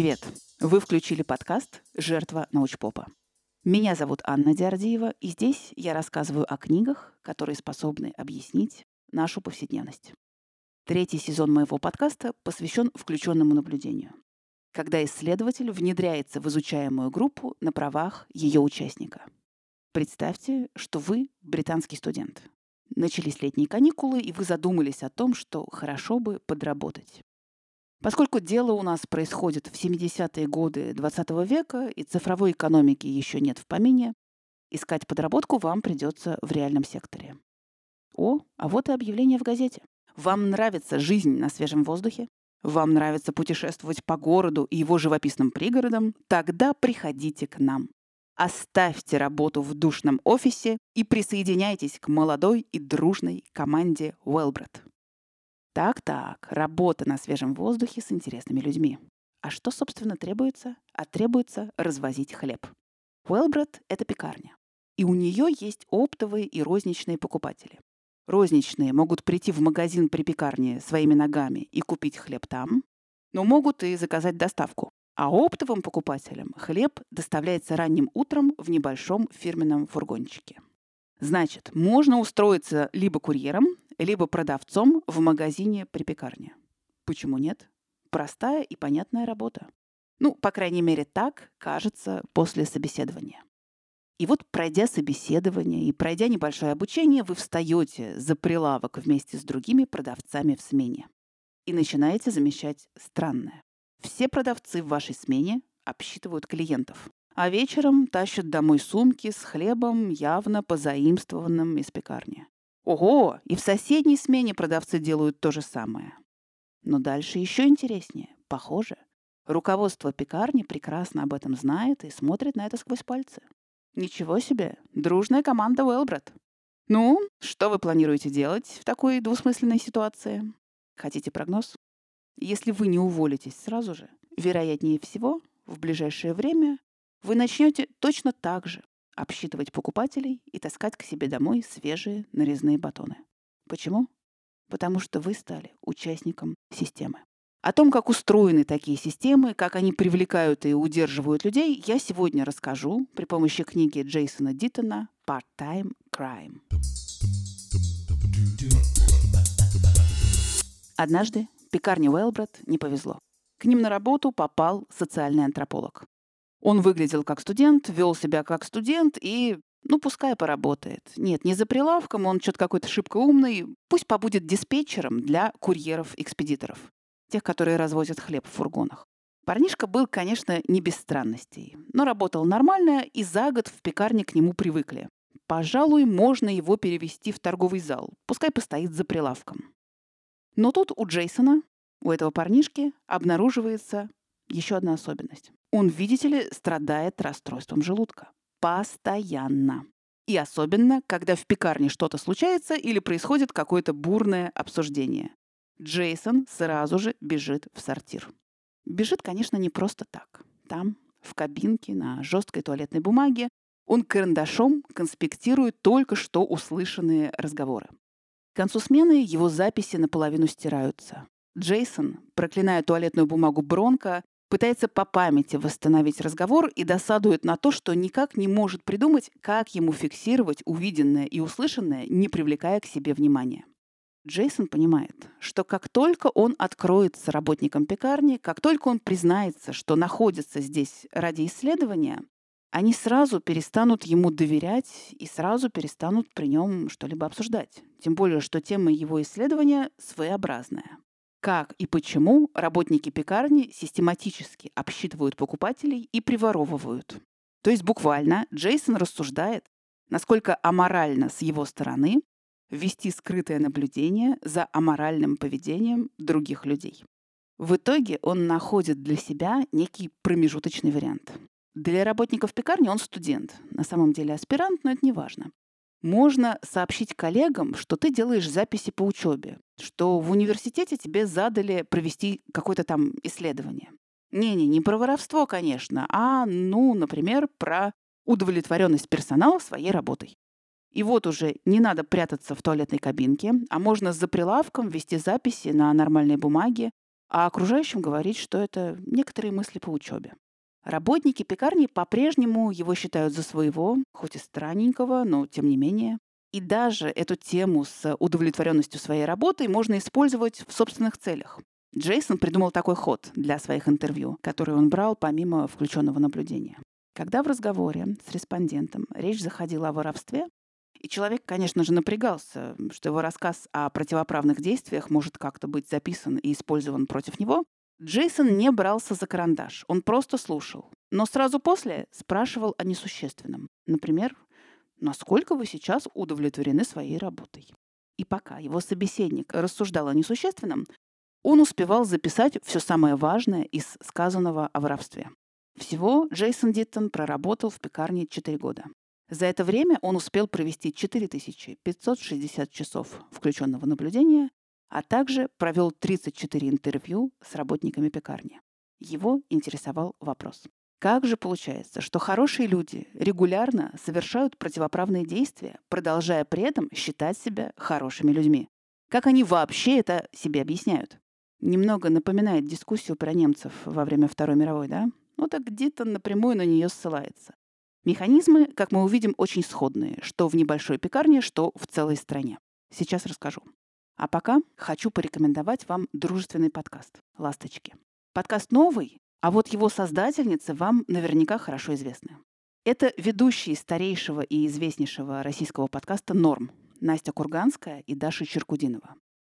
Привет! Вы включили подкаст «Жертва научпопа». Меня зовут Анна Диардиева, и здесь я рассказываю о книгах, которые способны объяснить нашу повседневность. Третий сезон моего подкаста посвящен включенному наблюдению, когда исследователь внедряется в изучаемую группу на правах ее участника. Представьте, что вы британский студент. Начались летние каникулы, и вы задумались о том, что хорошо бы подработать. Поскольку дело у нас происходит в 70-е годы 20 века и цифровой экономики еще нет в помине, искать подработку вам придется в реальном секторе. О, а вот и объявление в газете. Вам нравится жизнь на свежем воздухе? Вам нравится путешествовать по городу и его живописным пригородам? Тогда приходите к нам. Оставьте работу в душном офисе и присоединяйтесь к молодой и дружной команде Уэлбред. Так-так, работа на свежем воздухе с интересными людьми. А что, собственно, требуется? А требуется развозить хлеб. Уэлбред — это пекарня. И у нее есть оптовые и розничные покупатели. Розничные могут прийти в магазин при пекарне своими ногами и купить хлеб там, но могут и заказать доставку. А оптовым покупателям хлеб доставляется ранним утром в небольшом фирменном фургончике. Значит, можно устроиться либо курьером, либо продавцом в магазине при пекарне. Почему нет? Простая и понятная работа. Ну, по крайней мере, так кажется после собеседования. И вот, пройдя собеседование и пройдя небольшое обучение, вы встаете за прилавок вместе с другими продавцами в смене и начинаете замечать странное. Все продавцы в вашей смене обсчитывают клиентов, а вечером тащат домой сумки с хлебом, явно позаимствованным из пекарни. Ого, и в соседней смене продавцы делают то же самое. Но дальше еще интереснее. Похоже, руководство пекарни прекрасно об этом знает и смотрит на это сквозь пальцы. Ничего себе, дружная команда Уэлбрат. Ну, что вы планируете делать в такой двусмысленной ситуации? Хотите прогноз? Если вы не уволитесь сразу же, вероятнее всего, в ближайшее время вы начнете точно так же обсчитывать покупателей и таскать к себе домой свежие нарезные батоны. Почему? Потому что вы стали участником системы. О том, как устроены такие системы, как они привлекают и удерживают людей, я сегодня расскажу при помощи книги Джейсона Диттона «Part-Time Crime». Однажды пекарне Уэлбрат не повезло. К ним на работу попал социальный антрополог. Он выглядел как студент, вел себя как студент и, ну, пускай поработает. Нет, не за прилавком, он что-то какой-то шибко умный. Пусть побудет диспетчером для курьеров-экспедиторов. Тех, которые развозят хлеб в фургонах. Парнишка был, конечно, не без странностей, но работал нормально, и за год в пекарне к нему привыкли. Пожалуй, можно его перевести в торговый зал, пускай постоит за прилавком. Но тут у Джейсона, у этого парнишки, обнаруживается еще одна особенность. Он, видите ли, страдает расстройством желудка. Постоянно. И особенно, когда в пекарне что-то случается или происходит какое-то бурное обсуждение. Джейсон сразу же бежит в сортир. Бежит, конечно, не просто так. Там, в кабинке, на жесткой туалетной бумаге, он карандашом конспектирует только что услышанные разговоры. К концу смены его записи наполовину стираются. Джейсон, проклиная туалетную бумагу Бронко, пытается по памяти восстановить разговор и досадует на то, что никак не может придумать, как ему фиксировать увиденное и услышанное, не привлекая к себе внимания. Джейсон понимает, что как только он откроется работником пекарни, как только он признается, что находится здесь ради исследования, они сразу перестанут ему доверять и сразу перестанут при нем что-либо обсуждать. Тем более, что тема его исследования своеобразная как и почему работники пекарни систематически обсчитывают покупателей и приворовывают. То есть буквально Джейсон рассуждает, насколько аморально с его стороны вести скрытое наблюдение за аморальным поведением других людей. В итоге он находит для себя некий промежуточный вариант. Для работников пекарни он студент, на самом деле аспирант, но это не важно можно сообщить коллегам, что ты делаешь записи по учебе, что в университете тебе задали провести какое-то там исследование. Не-не, не про воровство, конечно, а, ну, например, про удовлетворенность персонала своей работой. И вот уже не надо прятаться в туалетной кабинке, а можно за прилавком вести записи на нормальной бумаге, а окружающим говорить, что это некоторые мысли по учебе. Работники пекарни по-прежнему его считают за своего, хоть и странненького, но тем не менее. И даже эту тему с удовлетворенностью своей работой можно использовать в собственных целях. Джейсон придумал такой ход для своих интервью, который он брал помимо включенного наблюдения. Когда в разговоре с респондентом речь заходила о воровстве, и человек, конечно же, напрягался, что его рассказ о противоправных действиях может как-то быть записан и использован против него, Джейсон не брался за карандаш, он просто слушал. Но сразу после спрашивал о несущественном. Например, насколько вы сейчас удовлетворены своей работой. И пока его собеседник рассуждал о несущественном, он успевал записать все самое важное из сказанного о воровстве. Всего Джейсон Диттон проработал в пекарне 4 года. За это время он успел провести 4560 часов включенного наблюдения, а также провел 34 интервью с работниками пекарни. Его интересовал вопрос. Как же получается, что хорошие люди регулярно совершают противоправные действия, продолжая при этом считать себя хорошими людьми? Как они вообще это себе объясняют? Немного напоминает дискуссию про немцев во время Второй мировой, да? Ну так где-то напрямую на нее ссылается. Механизмы, как мы увидим, очень сходные, что в небольшой пекарне, что в целой стране. Сейчас расскажу. А пока хочу порекомендовать вам дружественный подкаст «Ласточки». Подкаст новый, а вот его создательницы вам наверняка хорошо известны. Это ведущие старейшего и известнейшего российского подкаста «Норм» Настя Курганская и Даша Черкудинова.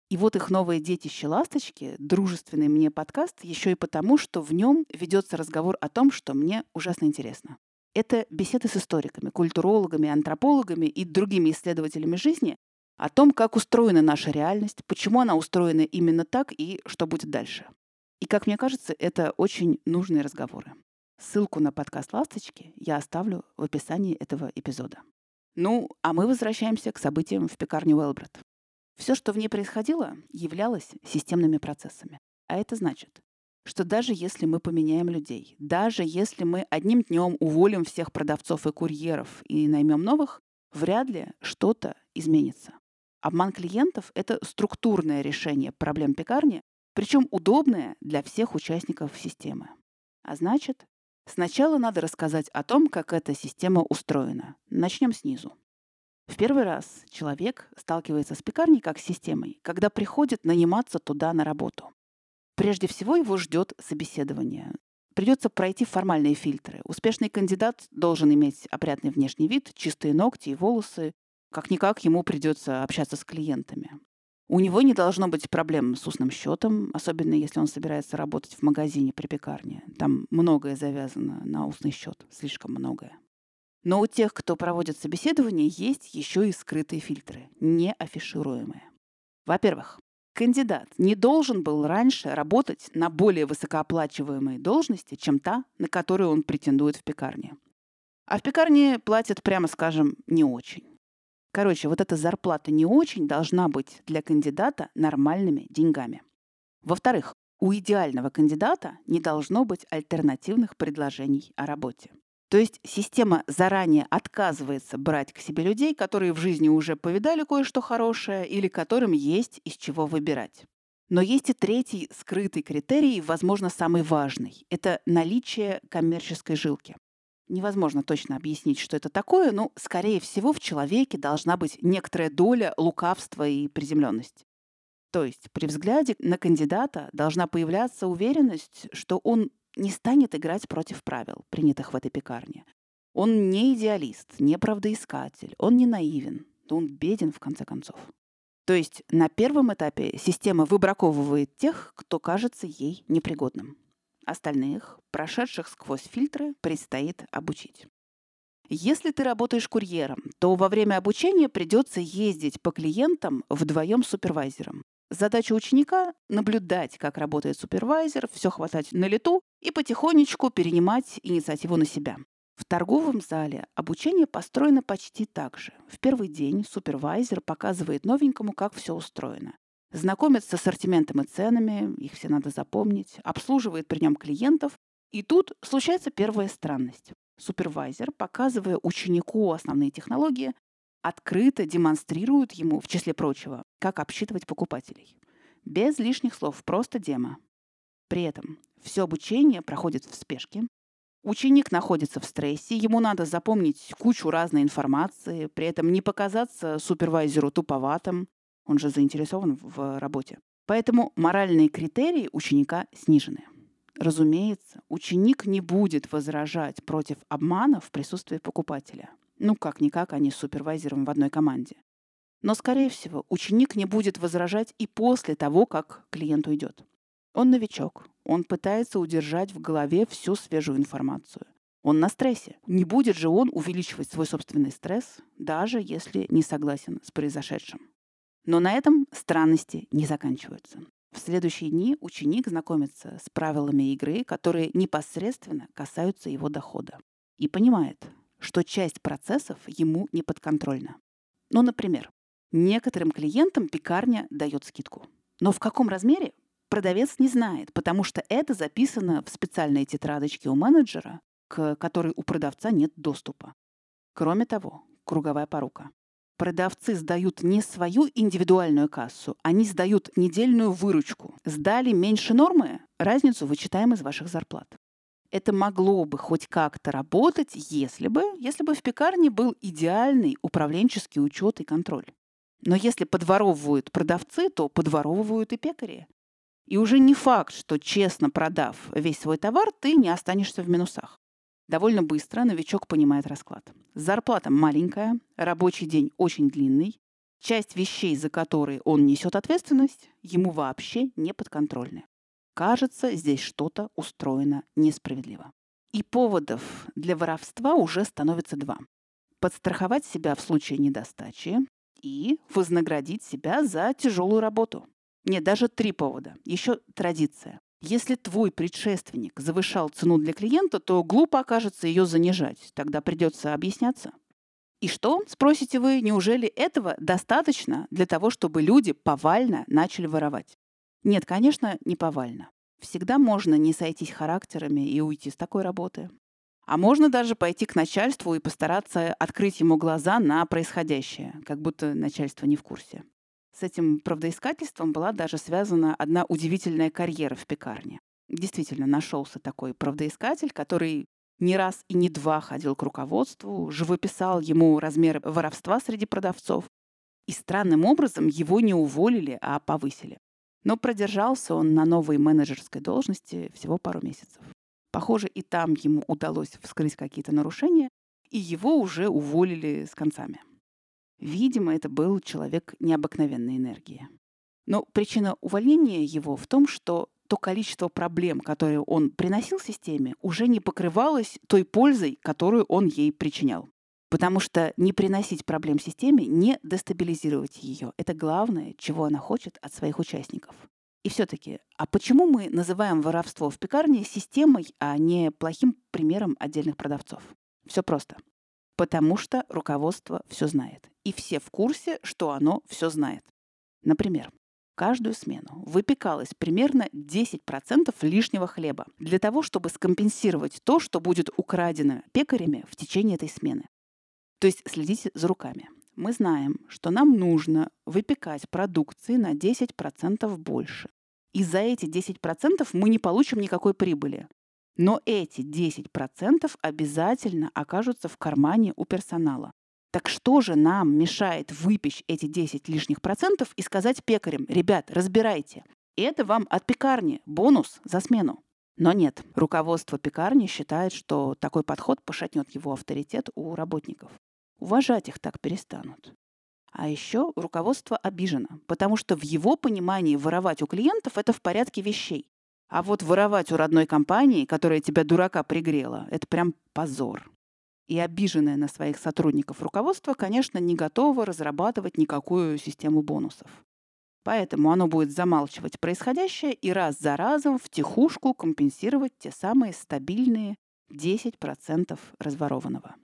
И вот их новое детище «Ласточки» — дружественный мне подкаст еще и потому, что в нем ведется разговор о том, что мне ужасно интересно. Это беседы с историками, культурологами, антропологами и другими исследователями жизни о том, как устроена наша реальность, почему она устроена именно так и что будет дальше. И, как мне кажется, это очень нужные разговоры. Ссылку на подкаст «Ласточки» я оставлю в описании этого эпизода. Ну, а мы возвращаемся к событиям в пекарне Уэлбред. Все, что в ней происходило, являлось системными процессами. А это значит, что даже если мы поменяем людей, даже если мы одним днем уволим всех продавцов и курьеров и наймем новых, вряд ли что-то изменится. Обман клиентов — это структурное решение проблем пекарни, причем удобное для всех участников системы. А значит, сначала надо рассказать о том, как эта система устроена. Начнем снизу. В первый раз человек сталкивается с пекарней как с системой, когда приходит наниматься туда на работу. Прежде всего его ждет собеседование. Придется пройти формальные фильтры. Успешный кандидат должен иметь опрятный внешний вид, чистые ногти и волосы. Как-никак ему придется общаться с клиентами. У него не должно быть проблем с устным счетом, особенно если он собирается работать в магазине при пекарне. Там многое завязано на устный счет, слишком многое. Но у тех, кто проводит собеседование, есть еще и скрытые фильтры, не афишируемые. Во-первых, кандидат не должен был раньше работать на более высокооплачиваемой должности, чем та, на которую он претендует в пекарне. А в пекарне платят, прямо скажем, не очень. Короче, вот эта зарплата не очень должна быть для кандидата нормальными деньгами. Во-вторых, у идеального кандидата не должно быть альтернативных предложений о работе. То есть система заранее отказывается брать к себе людей, которые в жизни уже повидали кое-что хорошее или которым есть из чего выбирать. Но есть и третий скрытый критерий, возможно, самый важный. Это наличие коммерческой жилки. Невозможно точно объяснить, что это такое, но, скорее всего, в человеке должна быть некоторая доля лукавства и приземленности. То есть при взгляде на кандидата должна появляться уверенность, что он не станет играть против правил, принятых в этой пекарне. Он не идеалист, не правдоискатель, он не наивен, он беден в конце концов. То есть на первом этапе система выбраковывает тех, кто кажется ей непригодным. Остальных, прошедших сквозь фильтры, предстоит обучить. Если ты работаешь курьером, то во время обучения придется ездить по клиентам вдвоем с супервайзером. Задача ученика — наблюдать, как работает супервайзер, все хватать на лету и потихонечку перенимать инициативу на себя. В торговом зале обучение построено почти так же. В первый день супервайзер показывает новенькому, как все устроено знакомит с ассортиментом и ценами, их все надо запомнить, обслуживает при нем клиентов. И тут случается первая странность. Супервайзер, показывая ученику основные технологии, открыто демонстрирует ему, в числе прочего, как обсчитывать покупателей. Без лишних слов, просто демо. При этом все обучение проходит в спешке, Ученик находится в стрессе, ему надо запомнить кучу разной информации, при этом не показаться супервайзеру туповатым, он же заинтересован в работе. Поэтому моральные критерии ученика снижены. Разумеется, ученик не будет возражать против обмана в присутствии покупателя. Ну, как-никак, они с супервайзером в одной команде. Но, скорее всего, ученик не будет возражать и после того, как клиент уйдет. Он новичок. Он пытается удержать в голове всю свежую информацию. Он на стрессе. Не будет же он увеличивать свой собственный стресс, даже если не согласен с произошедшим. Но на этом странности не заканчиваются. В следующие дни ученик знакомится с правилами игры, которые непосредственно касаются его дохода. И понимает, что часть процессов ему не подконтрольна. Ну, например, некоторым клиентам пекарня дает скидку. Но в каком размере продавец не знает, потому что это записано в специальной тетрадочке у менеджера, к которой у продавца нет доступа. Кроме того, круговая порука. Продавцы сдают не свою индивидуальную кассу, они сдают недельную выручку. Сдали меньше нормы, разницу вычитаем из ваших зарплат. Это могло бы хоть как-то работать, если бы, если бы в пекарне был идеальный управленческий учет и контроль. Но если подворовывают продавцы, то подворовывают и пекари. И уже не факт, что честно продав весь свой товар, ты не останешься в минусах. Довольно быстро новичок понимает расклад. Зарплата маленькая, рабочий день очень длинный, часть вещей, за которые он несет ответственность, ему вообще не подконтрольны. Кажется, здесь что-то устроено несправедливо. И поводов для воровства уже становится два. Подстраховать себя в случае недостачи и вознаградить себя за тяжелую работу. Нет, даже три повода. Еще традиция. Если твой предшественник завышал цену для клиента, то глупо окажется ее занижать. Тогда придется объясняться. И что, спросите вы, неужели этого достаточно для того, чтобы люди повально начали воровать? Нет, конечно, не повально. Всегда можно не сойтись характерами и уйти с такой работы. А можно даже пойти к начальству и постараться открыть ему глаза на происходящее, как будто начальство не в курсе. С этим правдоискательством была даже связана одна удивительная карьера в пекарне. Действительно, нашелся такой правдоискатель, который не раз и не два ходил к руководству, живописал ему размеры воровства среди продавцов. И странным образом его не уволили, а повысили. Но продержался он на новой менеджерской должности всего пару месяцев. Похоже, и там ему удалось вскрыть какие-то нарушения, и его уже уволили с концами. Видимо, это был человек необыкновенной энергии. Но причина увольнения его в том, что то количество проблем, которые он приносил системе, уже не покрывалось той пользой, которую он ей причинял. Потому что не приносить проблем системе, не дестабилизировать ее — это главное, чего она хочет от своих участников. И все-таки, а почему мы называем воровство в пекарне системой, а не плохим примером отдельных продавцов? Все просто. Потому что руководство все знает. И все в курсе, что оно все знает. Например, каждую смену выпекалось примерно 10% лишнего хлеба для того, чтобы скомпенсировать то, что будет украдено пекарями в течение этой смены. То есть следите за руками. Мы знаем, что нам нужно выпекать продукции на 10% больше. И за эти 10% мы не получим никакой прибыли. Но эти 10% обязательно окажутся в кармане у персонала. Так что же нам мешает выпечь эти 10 лишних процентов и сказать пекарям, ребят, разбирайте, это вам от пекарни, бонус за смену. Но нет, руководство пекарни считает, что такой подход пошатнет его авторитет у работников. Уважать их так перестанут. А еще руководство обижено, потому что в его понимании воровать у клиентов это в порядке вещей. А вот воровать у родной компании, которая тебя дурака пригрела, это прям позор. И обиженное на своих сотрудников руководство, конечно, не готово разрабатывать никакую систему бонусов. Поэтому оно будет замалчивать происходящее и раз за разом в тихушку компенсировать те самые стабильные 10% разворованного.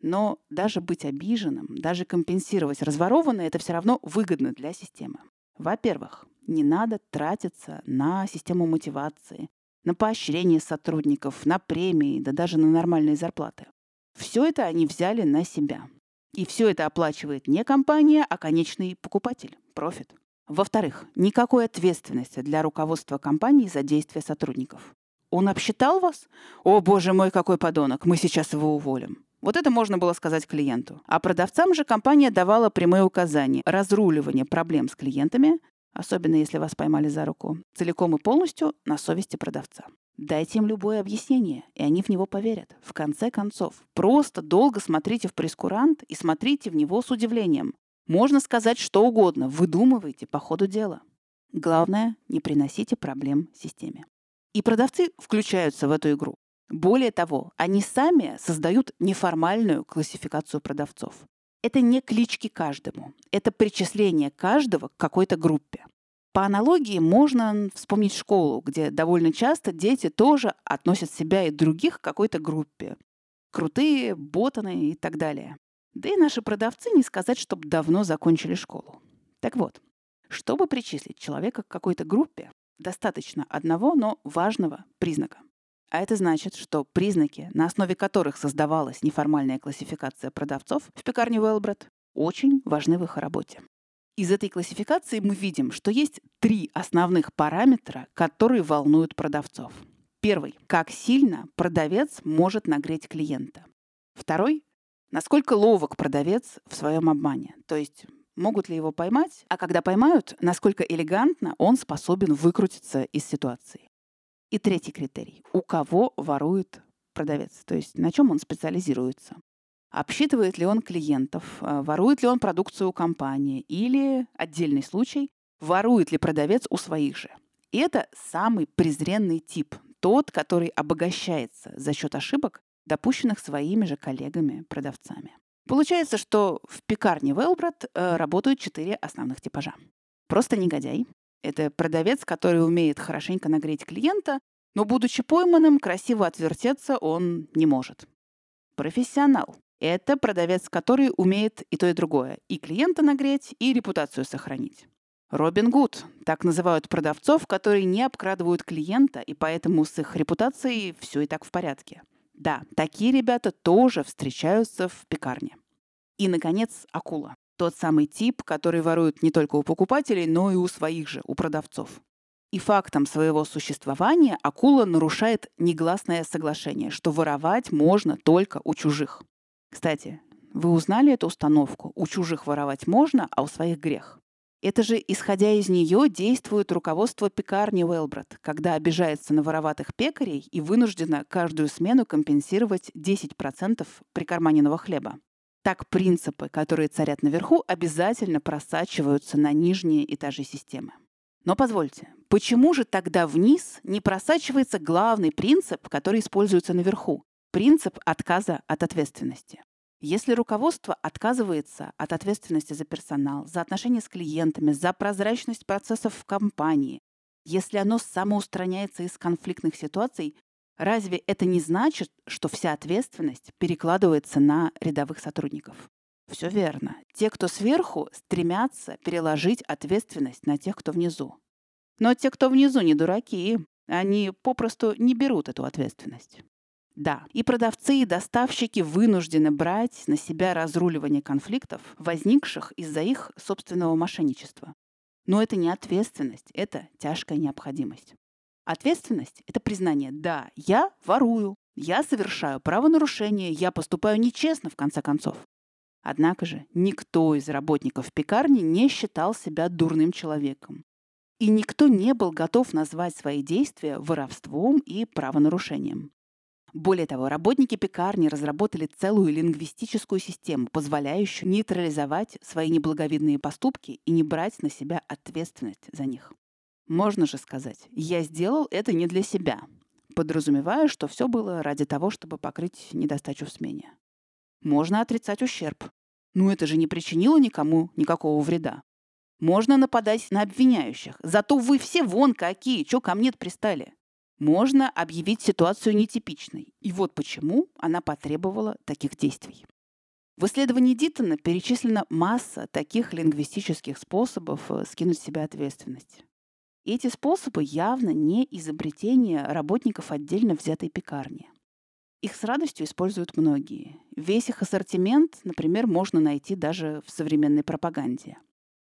Но даже быть обиженным, даже компенсировать разворованное, это все равно выгодно для системы. Во-первых, не надо тратиться на систему мотивации, на поощрение сотрудников, на премии, да даже на нормальные зарплаты. Все это они взяли на себя. И все это оплачивает не компания, а конечный покупатель, профит. Во-вторых, никакой ответственности для руководства компании за действия сотрудников. Он обсчитал вас? О, боже мой, какой подонок, мы сейчас его уволим. Вот это можно было сказать клиенту. А продавцам же компания давала прямые указания разруливание проблем с клиентами, особенно если вас поймали за руку, целиком и полностью на совести продавца. Дайте им любое объяснение, и они в него поверят. В конце концов, просто долго смотрите в прескурант и смотрите в него с удивлением. Можно сказать что угодно, выдумывайте по ходу дела. Главное, не приносите проблем системе. И продавцы включаются в эту игру. Более того, они сами создают неформальную классификацию продавцов. Это не клички каждому, это причисление каждого к какой-то группе. По аналогии можно вспомнить школу, где довольно часто дети тоже относят себя и других к какой-то группе. Крутые, ботаны и так далее. Да и наши продавцы не сказать, чтобы давно закончили школу. Так вот, чтобы причислить человека к какой-то группе, достаточно одного, но важного признака. А это значит, что признаки, на основе которых создавалась неформальная классификация продавцов в пекарне Велбред, очень важны в их работе. Из этой классификации мы видим, что есть три основных параметра, которые волнуют продавцов. Первый – как сильно продавец может нагреть клиента. Второй – насколько ловок продавец в своем обмане. То есть могут ли его поймать, а когда поймают, насколько элегантно он способен выкрутиться из ситуации. И третий критерий – у кого ворует продавец, то есть на чем он специализируется. Обсчитывает ли он клиентов, а, ворует ли он продукцию у компании или, отдельный случай, ворует ли продавец у своих же. И это самый презренный тип, тот, который обогащается за счет ошибок, допущенных своими же коллегами-продавцами. Получается, что в пекарне Велбрат э, работают четыре основных типажа. Просто негодяй. Это продавец, который умеет хорошенько нагреть клиента, но, будучи пойманным, красиво отвертеться он не может. Профессионал. Это продавец, который умеет и то, и другое. И клиента нагреть, и репутацию сохранить. Робин Гуд. Так называют продавцов, которые не обкрадывают клиента, и поэтому с их репутацией все и так в порядке. Да, такие ребята тоже встречаются в пекарне. И, наконец, акула. Тот самый тип, который ворует не только у покупателей, но и у своих же, у продавцов. И фактом своего существования акула нарушает негласное соглашение, что воровать можно только у чужих. Кстати, вы узнали эту установку? У чужих воровать можно, а у своих грех. Это же, исходя из нее, действует руководство пекарни Уэлбрат, когда обижается на вороватых пекарей и вынуждена каждую смену компенсировать 10% прикарманенного хлеба. Так принципы, которые царят наверху, обязательно просачиваются на нижние этажи системы. Но позвольте, почему же тогда вниз не просачивается главный принцип, который используется наверху? Принцип отказа от ответственности. Если руководство отказывается от ответственности за персонал, за отношения с клиентами, за прозрачность процессов в компании, если оно самоустраняется из конфликтных ситуаций, разве это не значит, что вся ответственность перекладывается на рядовых сотрудников? Все верно. Те, кто сверху, стремятся переложить ответственность на тех, кто внизу. Но те, кто внизу, не дураки. Они попросту не берут эту ответственность. Да, и продавцы, и доставщики вынуждены брать на себя разруливание конфликтов, возникших из-за их собственного мошенничества. Но это не ответственность, это тяжкая необходимость. Ответственность – это признание «да, я ворую, я совершаю правонарушение, я поступаю нечестно, в конце концов». Однако же никто из работников пекарни не считал себя дурным человеком. И никто не был готов назвать свои действия воровством и правонарушением. Более того, работники пекарни разработали целую лингвистическую систему, позволяющую нейтрализовать свои неблаговидные поступки и не брать на себя ответственность за них. Можно же сказать, я сделал это не для себя, подразумевая, что все было ради того, чтобы покрыть недостачу в смене. Можно отрицать ущерб. Но это же не причинило никому никакого вреда. Можно нападать на обвиняющих. Зато вы все вон какие, чё ко мне пристали можно объявить ситуацию нетипичной. И вот почему она потребовала таких действий. В исследовании Диттона перечислена масса таких лингвистических способов э, скинуть с себя ответственность. И эти способы явно не изобретение работников отдельно взятой пекарни. Их с радостью используют многие. Весь их ассортимент, например, можно найти даже в современной пропаганде.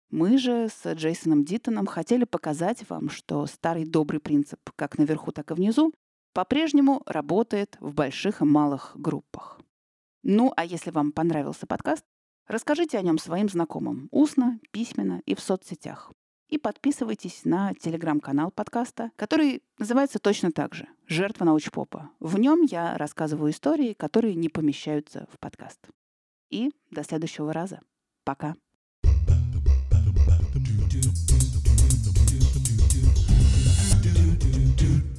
Мы же с Джейсоном Диттоном хотели показать вам, что старый добрый принцип как наверху, так и внизу по-прежнему работает в больших и малых группах. Ну, а если вам понравился подкаст, расскажите о нем своим знакомым устно, письменно и в соцсетях. И подписывайтесь на телеграм-канал подкаста, который называется точно так же «Жертва научпопа». В нем я рассказываю истории, которые не помещаются в подкаст. И до следующего раза. Пока. do